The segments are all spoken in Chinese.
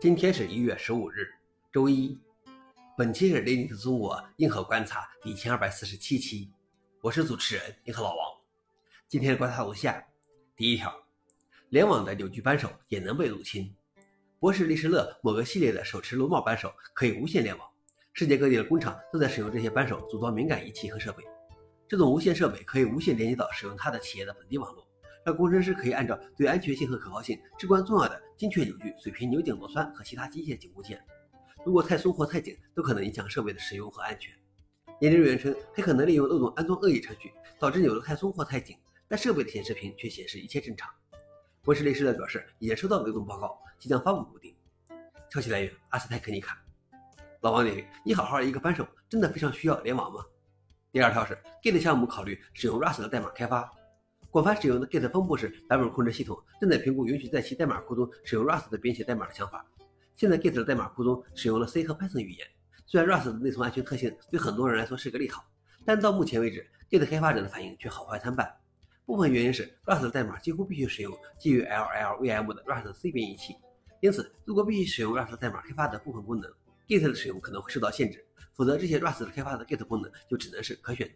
今天是一月十五日，周一。本期是《雷尼特中国硬核观察》第一千二百四十七期，我是主持人硬核老王。今天的观察如下：第一条，联网的扭矩扳手也能被入侵。博士利士乐某个系列的手持螺帽扳手可以无线联网，世界各地的工厂都在使用这些扳手组装敏感仪器和设备。这种无线设备可以无线连接到使用它的企业的本地网络，让工程师可以按照对安全性和可靠性至关重要的精确扭矩、水平扭紧螺栓和其他机械紧固件。如果太松或太紧，都可能影响设备的使用和安全。研究人员称，还可能利用漏洞安装恶意程序，导致扭得太松或太紧，但设备的显示屏却显示一切正常。博士雷士勒表示，已经收到漏洞报告，即将发布补丁。消息来源：阿斯泰克尼卡。老王点评：你好好一个扳手，真的非常需要联网吗？第二条是 Git 项目考虑使用 Rust 的代码开发。广泛使用的 Git 分布式版本控制系统正在评估允许在其代码库中使用 Rust 的编写代码的想法。现在 Git 的代码库中使用了 C 和 Python 语言。虽然 Rust 的内存安全特性对很多人来说是个利好，但到目前为止，Git 开发者的反应却好坏参半。部分原因是 Rust 的代码几乎必须使用基于 LLVM 的 Rust C 编译器，因此如果必须使用 Rust 代码开发的部分功能，Git 的使用可能会受到限制。否则，这些 Rust 开发的 Git 功能就只能是可选的。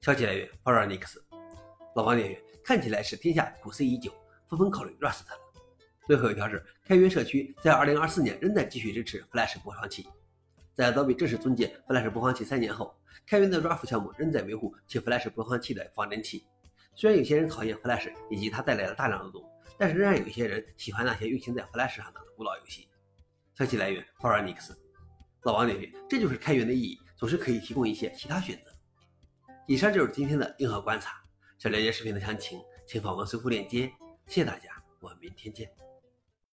消息来源 f o r u n i x 老王点评：看起来是天下苦思已久，纷纷考虑 Rust 了。最后一条是，开源社区在2024年仍在继续支持 Flash 播放器。在 Adobe 正式中介 Flash 播放器三年后，开源的 Raft 项目仍在维护其 Flash 播放器的仿真器。虽然有些人讨厌 Flash 以及它带来的大量漏洞，但是仍然有一些人喜欢那些运行在 Flash 上的古老游戏。消息来源 f o r u n i x 老王点评：这就是开源的意义，总是可以提供一些其他选择。以上就是今天的硬核观察。想了解视频的详情，请访问搜狐链接。谢谢大家，我们明天见。